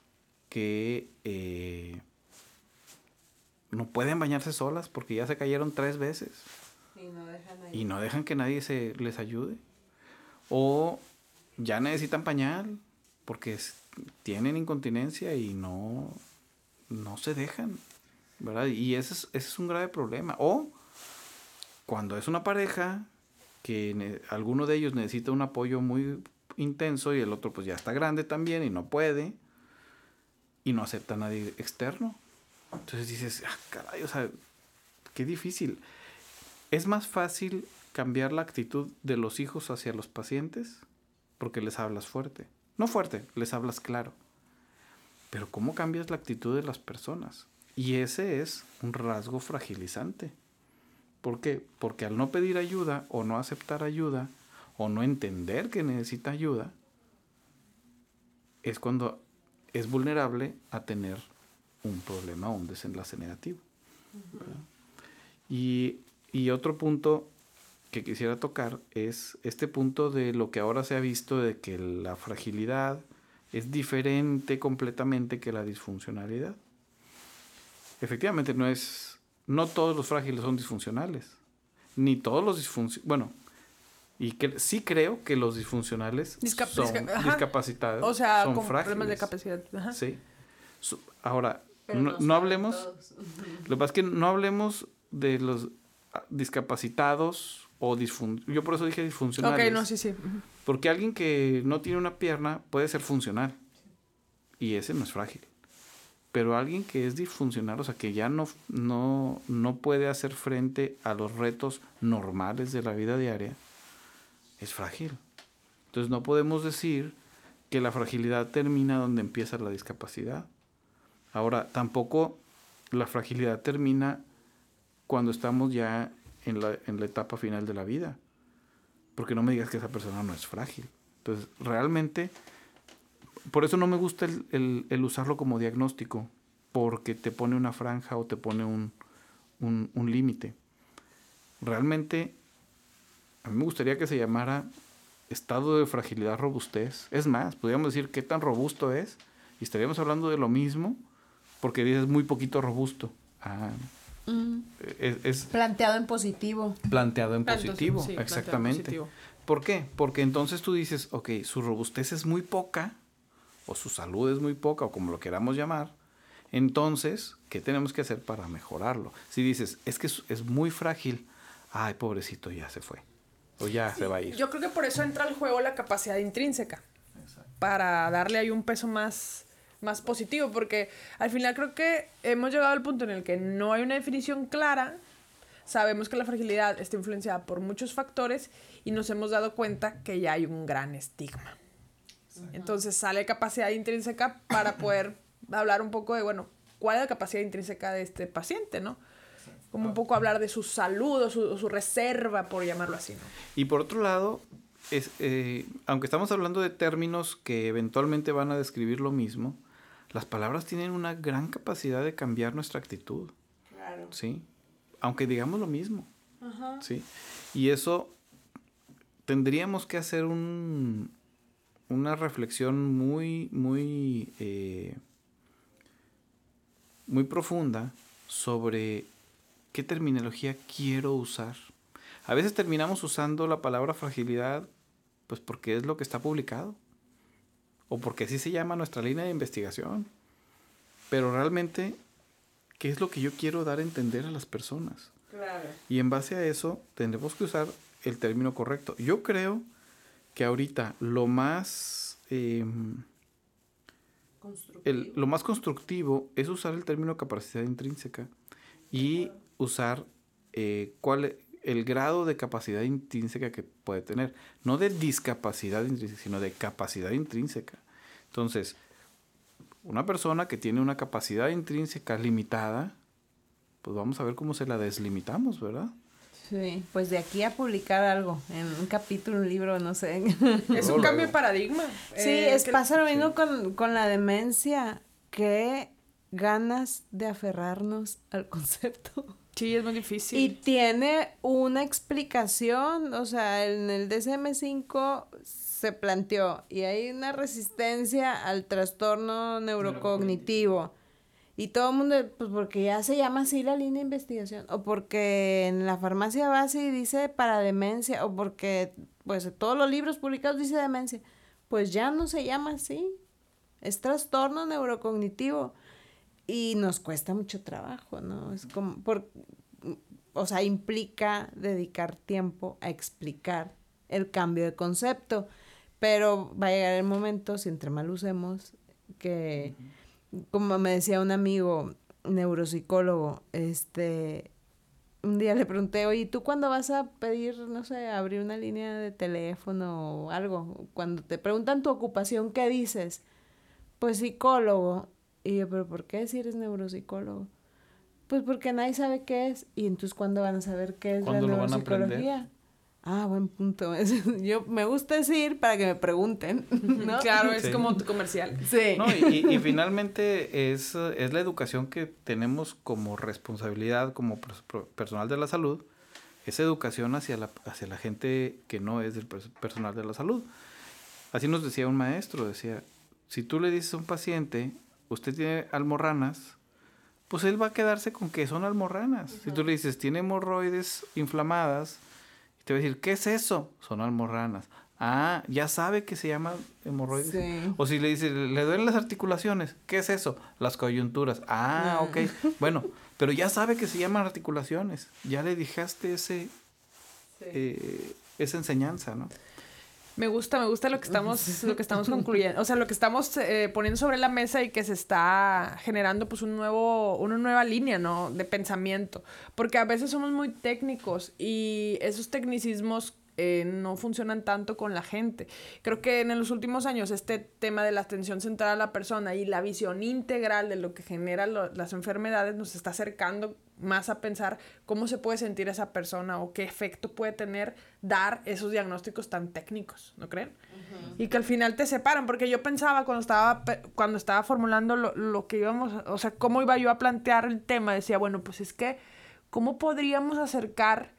que... Eh, no pueden bañarse solas porque ya se cayeron tres veces. Y no dejan, y no dejan que nadie se les ayude. O ya necesitan pañal porque tienen incontinencia y no, no se dejan. ¿verdad? Y ese es, ese es un grave problema. O cuando es una pareja que alguno de ellos necesita un apoyo muy intenso y el otro pues ya está grande también y no puede y no acepta a nadie externo. Entonces dices, ah, caray, o sea, qué difícil. Es más fácil cambiar la actitud de los hijos hacia los pacientes porque les hablas fuerte. No fuerte, les hablas claro. Pero ¿cómo cambias la actitud de las personas? Y ese es un rasgo fragilizante. ¿Por qué? Porque al no pedir ayuda o no aceptar ayuda o no entender que necesita ayuda, es cuando es vulnerable a tener un problema o un desenlace negativo. Uh -huh. y, y, otro punto que quisiera tocar es este punto de lo que ahora se ha visto de que la fragilidad es diferente completamente que la disfuncionalidad. Efectivamente, no es. No todos los frágiles son disfuncionales. Ni todos los disfuncionales. Bueno, y que sí creo que los disfuncionales Discap son disca discapacitados. O sea, son con frágiles. problemas de capacidad. Ajá. Sí. Ahora, Pero no, no hablemos. todos. Lo que pasa es que no hablemos de los discapacitados o disfun Yo por eso dije disfuncionales. Ok, no, sí, sí. Porque alguien que no tiene una pierna puede ser funcional. Y ese no es frágil. Pero alguien que es disfuncional, o sea, que ya no, no, no puede hacer frente a los retos normales de la vida diaria, es frágil. Entonces no podemos decir que la fragilidad termina donde empieza la discapacidad. Ahora, tampoco la fragilidad termina cuando estamos ya en la, en la etapa final de la vida. Porque no me digas que esa persona no es frágil. Entonces, realmente, por eso no me gusta el, el, usarlo como diagnóstico, porque te pone una franja o te pone un, un, un límite. Realmente, a mí me gustaría que se llamara estado de fragilidad robustez. Es más, podríamos decir qué tan robusto es y estaríamos hablando de lo mismo porque dices muy poquito robusto. Ah, Mm. es, es Planteado en positivo. planteado en Entonces, positivo, sí, planteado en exactamente. positivo. ¿Por qué? Porque entonces tú dices, ok, su robustez es muy poca, o su salud es muy poca, o como lo queramos llamar. Entonces, ¿qué tenemos que hacer para mejorarlo? Si dices, es que es, es muy frágil, ay, pobrecito, ya se fue. O ya se va a ir. Yo creo que por eso entra al juego la capacidad intrínseca. Para darle ahí un peso más, más positivo. Porque al final creo que hemos llegado al punto en el que no hay una definición clara. Sabemos que la fragilidad está influenciada por muchos factores y nos hemos dado cuenta que ya hay un gran estigma. Entonces sale capacidad intrínseca para poder hablar un poco de, bueno, cuál es la capacidad intrínseca de este paciente, ¿no? Como un poco hablar de su salud o su, su reserva, por llamarlo así, ¿no? Y por otro lado, es, eh, aunque estamos hablando de términos que eventualmente van a describir lo mismo, las palabras tienen una gran capacidad de cambiar nuestra actitud. Claro. ¿Sí? Aunque digamos lo mismo. ¿Sí? Y eso tendríamos que hacer un, una reflexión muy, muy, eh, muy profunda sobre qué terminología quiero usar. A veces terminamos usando la palabra fragilidad pues porque es lo que está publicado o porque así se llama nuestra línea de investigación. Pero realmente, ¿qué es lo que yo quiero dar a entender a las personas? Claro. Y en base a eso tendremos que usar el término correcto. Yo creo que ahorita lo más em, el, lo más constructivo es usar el término capacidad intrínseca y usar eh, cuál el grado de capacidad intrínseca que puede tener. No de discapacidad intrínseca, sino de capacidad intrínseca. Entonces, una persona que tiene una capacidad intrínseca limitada, pues vamos a ver cómo se la deslimitamos, ¿verdad? Sí, pues de aquí a publicar algo, en un capítulo, un libro, no sé. Es un cambio de paradigma. Sí, eh, es, pasa lo mismo con, con la demencia. Qué ganas de aferrarnos al concepto. Sí, es muy difícil. Y tiene una explicación, o sea, en el DSM-5 se planteó y hay una resistencia al trastorno neurocognitivo. Y todo el mundo, pues porque ya se llama así la línea de investigación, o porque en la farmacia base dice para demencia, o porque pues todos los libros publicados dice demencia, pues ya no se llama así, es trastorno neurocognitivo y nos cuesta mucho trabajo, ¿no? Es como, por, o sea, implica dedicar tiempo a explicar el cambio de concepto, pero va a llegar el momento, si entre mal usemos, que como me decía un amigo neuropsicólogo, este, un día le pregunté, oye, ¿tú cuándo vas a pedir, no sé, abrir una línea de teléfono o algo? Cuando te preguntan tu ocupación, ¿qué dices? Pues psicólogo. Y yo, ¿pero por qué si eres neuropsicólogo? Pues porque nadie sabe qué es. Y entonces, ¿cuándo van a saber qué es la neuropsicología? Ah, buen punto. Yo me gusta decir para que me pregunten, ¿no? Claro, es como tu comercial. Sí. No, y, y, finalmente es, es la educación que tenemos como responsabilidad como personal de la salud, es educación hacia la, hacia la gente que no es del personal de la salud. Así nos decía un maestro, decía, si tú le dices a un paciente, usted tiene almorranas, pues él va a quedarse con que son almorranas. Si tú le dices, tiene hemorroides inflamadas, te va a decir, ¿qué es eso? Son almorranas. Ah, ya sabe que se llama hemorroides. O si le dice, le duelen las articulaciones, ¿qué es eso? Las coyunturas. Ah, ok. bueno, pero ya sabe que se llaman articulaciones. Ya le dejaste ese, eh, esa enseñanza, ¿no? Me gusta, me gusta lo que estamos, lo que estamos concluyendo, o sea, lo que estamos eh, poniendo sobre la mesa y que se está generando pues un nuevo, una nueva línea, ¿no? De pensamiento, porque a veces somos muy técnicos y esos tecnicismos eh, no funcionan tanto con la gente. Creo que en los últimos años este tema de la atención central a la persona y la visión integral de lo que genera las enfermedades nos está acercando más a pensar cómo se puede sentir esa persona o qué efecto puede tener dar esos diagnósticos tan técnicos, ¿no creen? Y que al final te separan, porque yo pensaba cuando estaba, cuando estaba formulando lo, lo que íbamos, o sea, cómo iba yo a plantear el tema, decía, bueno, pues es que, ¿cómo podríamos acercar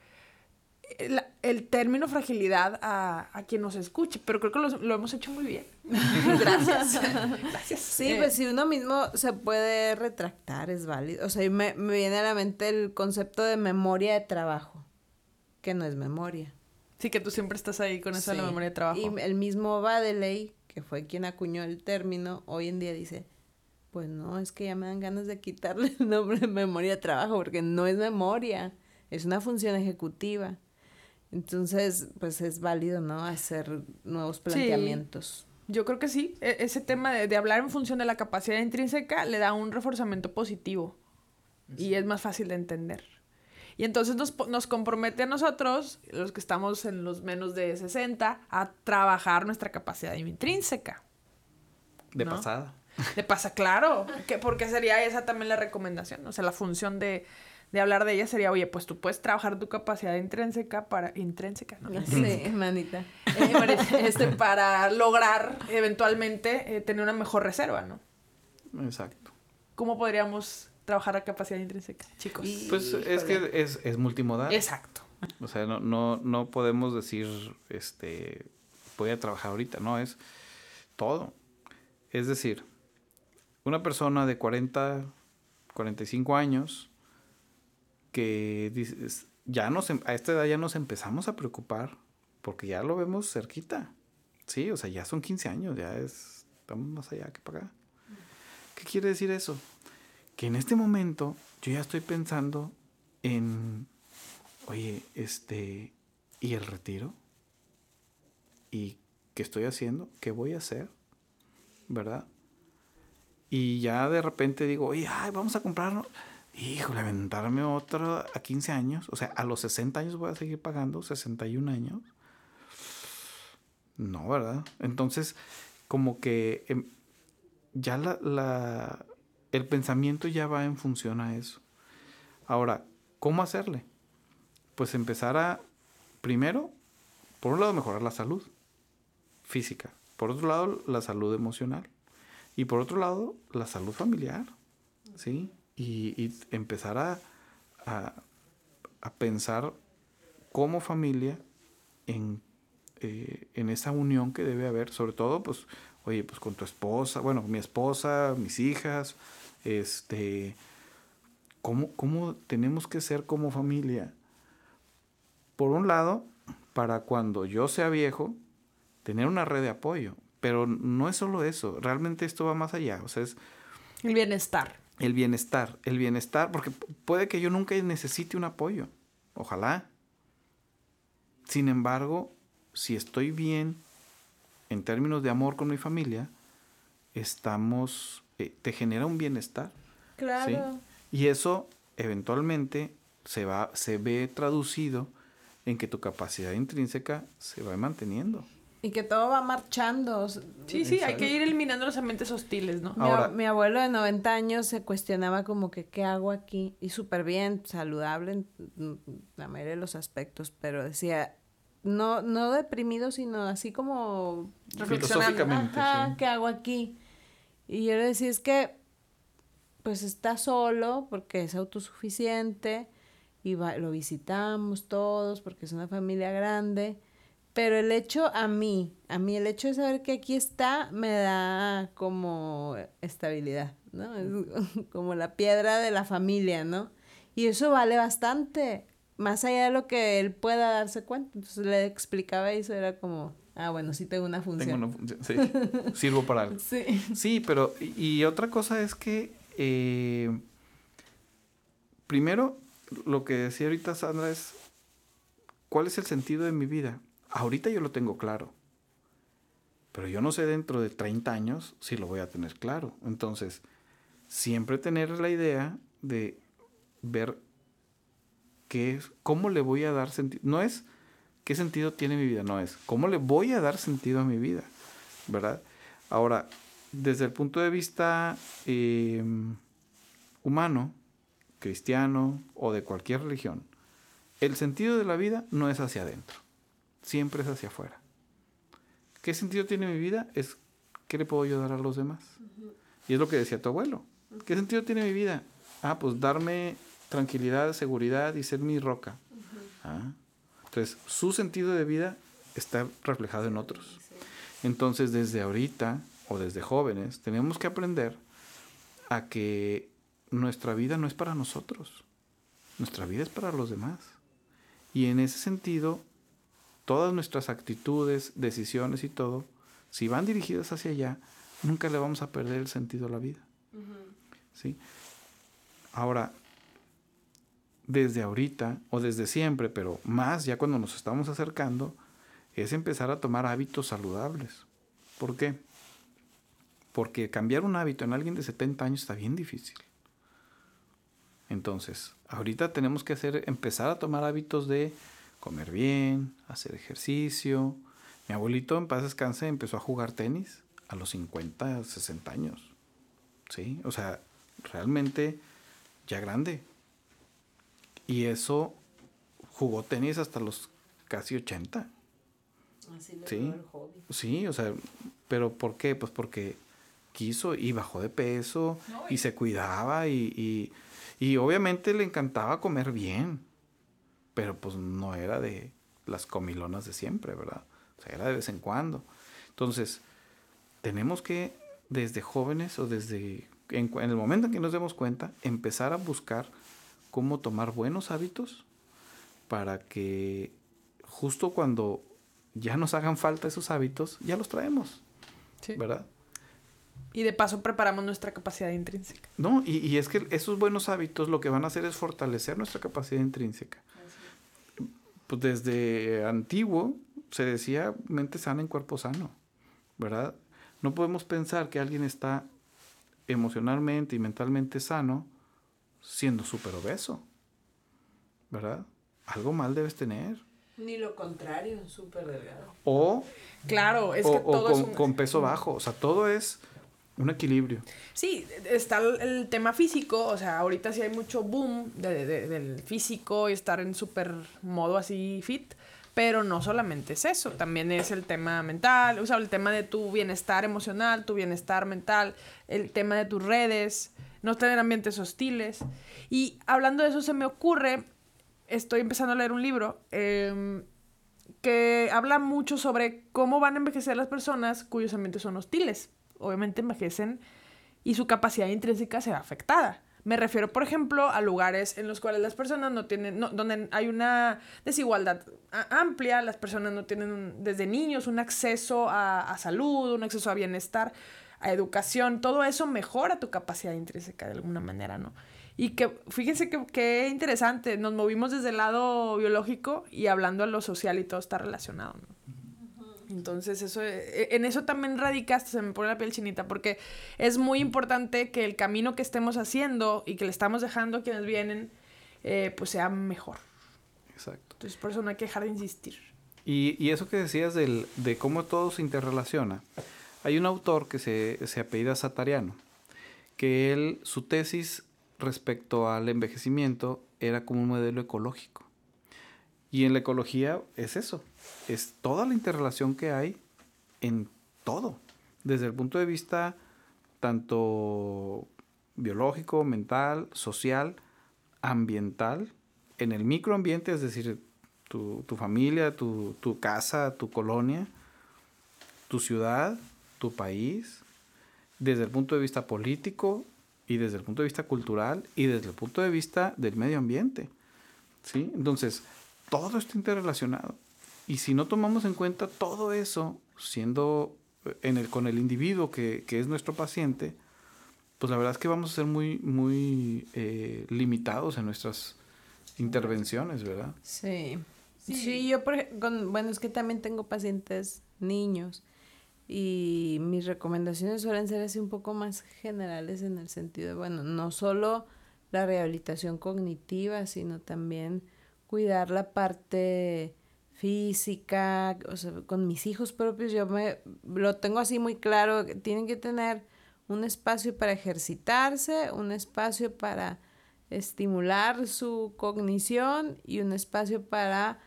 el, término fragilidad a, a, quien nos escuche, pero creo que lo, lo hemos hecho muy bien. Gracias. Gracias. Sí, eh, pues si uno mismo se puede retractar, es válido. O sea, me, me viene a la mente el concepto de memoria de trabajo, que no es memoria. Sí, que tú siempre estás ahí con esa la memoria de trabajo. Y el mismo Badeley, que fue quien acuñó el término, hoy en día dice, pues no, es que ya me dan ganas de quitarle el nombre de memoria de trabajo, porque no es memoria, es una función ejecutiva. Entonces, pues es válido, ¿no? Hacer nuevos planteamientos. Yo creo que sí. E, ese tema de, hablar en función de la capacidad intrínseca le da un reforzamiento positivo y es más fácil de entender. Y entonces nos, nos, compromete a nosotros, los que estamos en los menos de 60, a trabajar nuestra capacidad intrínseca. De pasada. Le pasa, claro, que porque sería esa también la recomendación, o sea, la función de, de hablar de ella sería, oye, pues tú puedes trabajar tu capacidad intrínseca para, intrínseca, ¿no? Sí, manita. Eh, este, para lograr eventualmente eh, tener una mejor reserva, ¿no? Exacto. ¿Cómo podríamos trabajar la capacidad intrínseca, chicos? Pues es que es, es multimodal. Exacto. O sea, no, no, no podemos decir, este, voy a trabajar ahorita, no, es todo. Es decir, una persona de 40, 45 años que ya nos, em, a esta edad ya nos empezamos a preocupar porque ya lo vemos cerquita. Sí, o sea, ya son 15 años, ya es, estamos más allá que para acá. ¿Qué quiere decir eso? Que en este momento yo ya estoy pensando en, oye, este, ¿y el retiro? ¿Y qué estoy haciendo? ¿Qué voy a hacer? ¿Verdad? Y ya de repente digo, oye, ay, vamos a comprarnos híjole, aventarme otro a 15 años, o sea, a los 60 años voy a seguir pagando, 61 años. No, ¿verdad? Entonces, como que em, ya la, la, el pensamiento ya va en función a eso. Ahora, ¿cómo hacerle? Pues empezar a, primero, por un lado, mejorar la salud física, por otro lado, la salud emocional y por otro lado, la salud familiar, ¿sí? Y, empezar a, a, pensar como familia en, eh, en esa unión que debe haber, sobre todo, pues, oye, pues con tu esposa, bueno, mi esposa, mis hijas, este, ¿cómo, cómo tenemos que ser como familia? Por un lado, para cuando yo sea viejo, tener una red de apoyo, pero no es solo eso, realmente esto va más allá, o sea, es... El bienestar el bienestar, el bienestar, porque puede que yo nunca necesite un apoyo, ojalá. Sin embargo, si estoy bien en términos de amor con mi familia, estamos, eh, te genera un bienestar. Claro. Y eso eventualmente se va, se ve traducido en que tu capacidad intrínseca se va manteniendo. Y que todo va marchando. Sí, sí, hay que ir eliminando los ambientes hostiles, ¿no? Mi, abuelo de 90 años se cuestionaba como que, ¿qué hago aquí? Y súper bien, saludable en la mayoría de los aspectos, pero decía, no, no deprimido, sino así como reflexionando. Ajá, ¿qué hago aquí? Y yo le decía, es que, pues está solo porque es autosuficiente y lo visitamos todos porque es una familia grande pero el hecho a mí, a mí el hecho de saber que aquí está me da como estabilidad, ¿no? Es como la piedra de la familia, ¿no? Y eso vale bastante, más allá de lo que él pueda darse cuenta. Entonces le explicaba eso, era como, ah, bueno, sí tengo una función. Tengo una función, sí, sirvo para algo. Sí. Sí, pero, y otra cosa es que, eh, primero, lo que decía ahorita Sandra es, ¿cuál es el sentido de mi vida? Ahorita yo lo tengo claro. Pero yo no sé dentro de 30 años si lo voy a tener claro. Entonces, siempre tener la idea de ver qué es, cómo le voy a dar sentido. No es qué sentido tiene mi vida, no es cómo le voy a dar sentido a mi vida, ¿verdad? Ahora, desde el punto de vista em, humano, cristiano o de cualquier religión, el sentido de la vida no es hacia adentro siempre es hacia afuera. ¿Qué sentido tiene mi vida? Es ¿qué le puedo ayudar a los demás? Y es lo que decía tu abuelo. ¿Qué sentido tiene mi vida? Ah, pues darme tranquilidad, seguridad y ser mi roca. Ah. Entonces, su sentido de vida está reflejado en otros. Entonces, desde ahorita o desde jóvenes, tenemos que aprender a que nuestra vida no es para nosotros. Nuestra vida es para los demás. Y en ese sentido, todas nuestras actitudes, decisiones y todo, si van dirigidas hacia allá, nunca le vamos a perder el sentido a la vida. ¿Sí? Ahora, desde ahorita o desde siempre, pero más ya cuando nos estamos acercando, es empezar a tomar hábitos saludables. ¿Por qué? Porque cambiar un hábito en alguien de 70 años está bien difícil. Entonces, ahorita tenemos que hacer, empezar a tomar hábitos de comer bien, hacer ejercicio. Mi abuelito en paz descanse empezó a jugar tenis a los 50, 60 años. ¿sí? O sea, realmente ya grande. Y eso jugó tenis hasta los casi 80. Así le Sí. el hobby. Sí, o sea, pero ¿por qué? Pues porque quiso y bajó de peso No, y se cuidaba y, y, y obviamente le encantaba comer bien, pero pues no era de las comilonas de siempre, ¿verdad? O sea, era de vez en cuando. Entonces, tenemos que desde jóvenes o desde en, el momento en que nos demos cuenta, empezar a buscar cómo tomar buenos hábitos para que justo cuando ya nos hagan falta esos hábitos, ya los traemos, Sí. ¿verdad? Y de paso preparamos nuestra capacidad intrínseca. No, y, y es que esos buenos hábitos lo que van a hacer es fortalecer nuestra capacidad intrínseca. Pues desde antiguo se decía mente sana en cuerpo sano, ¿verdad? No podemos pensar que alguien está emocionalmente y mentalmente sano siendo súper obeso, ¿verdad? Algo mal debes tener. Ni lo contrario, súper delgado. O, Claro, es que o todo con, es un... con peso bajo, o sea, todo es un equilibrio. Sí, está el, tema físico, o sea, ahorita sí hay mucho boom de- de- del físico y estar en súper modo así fit, pero no solamente es eso, también es el tema mental, o sea, el tema de tu bienestar emocional, tu bienestar mental, el tema de tus redes, no tener ambientes hostiles. Y hablando de eso, se me ocurre, estoy empezando a leer un libro em, que habla mucho sobre cómo van a envejecer las personas cuyos ambientes son hostiles. Obviamente envejecen y su capacidad intrínseca se ve afectada. Me refiero, por ejemplo, a lugares en los cuales las personas no tienen, no- donde hay una desigualdad amplia, las personas no tienen desde niños un acceso a, a salud, un acceso a bienestar, a educación, todo eso mejora tu capacidad intrínseca de alguna manera, ¿no? Y que, fíjense que, qué interesante, nos movimos desde el lado biológico y hablando a lo social y todo está relacionado, ¿no? Entonces, eso, eh, en eso también radicaste, se me pone la piel chinita, porque es muy importante que el camino que estemos haciendo y que le estamos dejando a quienes vienen, eh, pues sea mejor. Exacto. Entonces, por eso no hay que dejar de insistir. Y, y eso que decías del, de cómo todo se interrelaciona. Hay un autor que se, se apellida Satariano, que él, su tesis respecto al envejecimiento era como un modelo ecológico. Y en la ecología es eso, es toda la interrelación que hay en todo, desde el punto de vista tanto biológico, mental, social, ambiental, en el microambiente, es decir, tu, tu familia, tu, tu casa, tu colonia, tu ciudad, tu país, desde el punto de vista político y desde el punto de vista cultural y desde el punto de vista del medio ambiente. ¿Sí? Entonces, todo está interrelacionado. Y si no tomamos en cuenta todo eso, siendo en el, con el individuo que, que es nuestro paciente, pues la verdad es que vamos a ser muy, muy eh, limitados en nuestras intervenciones, ¿verdad? Sí. Sí. Sí, yo, por, con, bueno, es que también tengo pacientes niños y mis recomendaciones suelen ser así un poco más generales en el sentido de, bueno, no solo la rehabilitación cognitiva, sino también cuidar la parte física, o sea, con mis hijos propios yo me lo tengo así muy claro, tienen que tener un espacio para ejercitarse, un espacio para estimular su cognición y un espacio para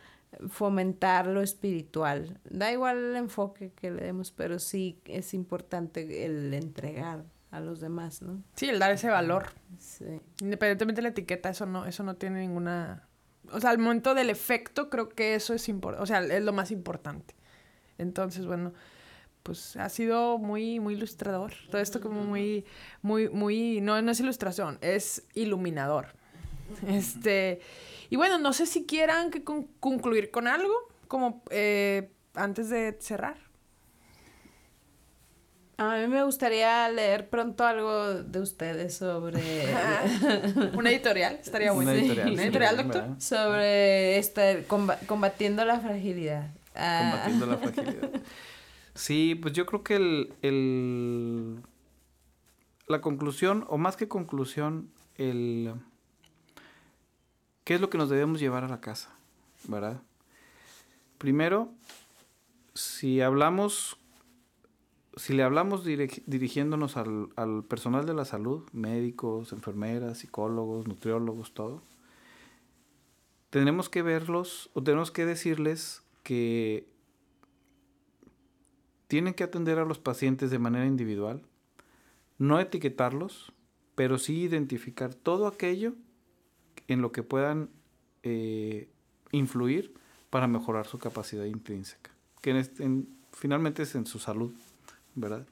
fomentar lo espiritual. Da igual el enfoque que le demos, pero sí es importante el entregar a los demás, ¿no? Sí, el dar ese valor. Sí. Independientemente de la etiqueta, eso no, eso no tiene ninguna... O sea, al momento del efecto, creo que eso es importante. O sea, es lo más importante. Entonces, bueno, pues ha sido muy, muy ilustrador. Todo esto como muy, muy, muy... No, no es ilustración, es iluminador. Este... Y bueno, no sé si quieran que con- concluir con algo, como eh, antes de cerrar. A mí me gustaría leer pronto algo de ustedes sobre Una editorial, estaría bueno. Una editorial, Una sí, editorial, doctor. ¿verdad? sobre este comba- combatiendo la fragilidad. Ah, combatiendo la fragilidad. Sí, pues yo creo que el, el- la conclusión, o más que conclusión, el qué es lo que nos debemos llevar a la casa, ¿verdad? Primero, si hablamos si le hablamos dirigiéndonos al, al, personal de la salud, médicos, enfermeras, psicólogos, nutriólogos, todo, tenemos que verlos o tenemos que decirles que tienen que atender a los pacientes de manera individual, no etiquetarlos, pero sí identificar todo aquello en lo que puedan eh, influir para mejorar su capacidad intrínseca, que finalmente es en su salud, ¿verdad?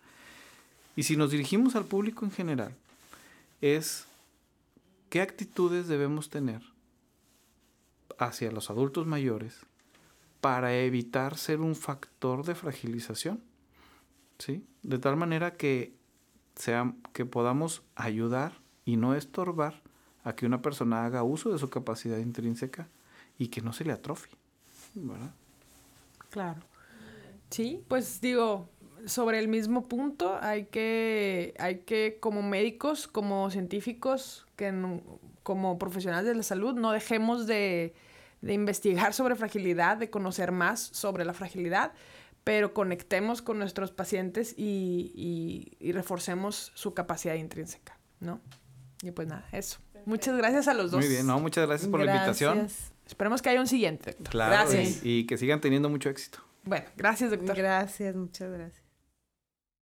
Y si nos dirigimos al público en general, es qué actitudes debemos tener hacia los adultos mayores para evitar ser un factor de fragilización, ¿sí? De tal manera que, sea, que podamos ayudar y no estorbar a que una persona haga uso de su capacidad intrínseca y que no se le atrofie, ¿verdad? Claro. Sí, pues digo, sobre el mismo punto, hay que, hay que como médicos, como científicos, que como profesionales de la salud, no dejemos de, de investigar sobre fragilidad, de conocer más sobre la fragilidad, pero conectemos con nuestros pacientes y, y, reforcemos su capacidad intrínseca, ¿no? Y pues nada, eso. Muchas gracias a los dos. Muy bien, no, muchas gracias por la invitación. Esperemos que haya un siguiente. Claro, gracias. Y, y que sigan teniendo mucho éxito. Bueno, gracias, doctor. Gracias, muchas gracias.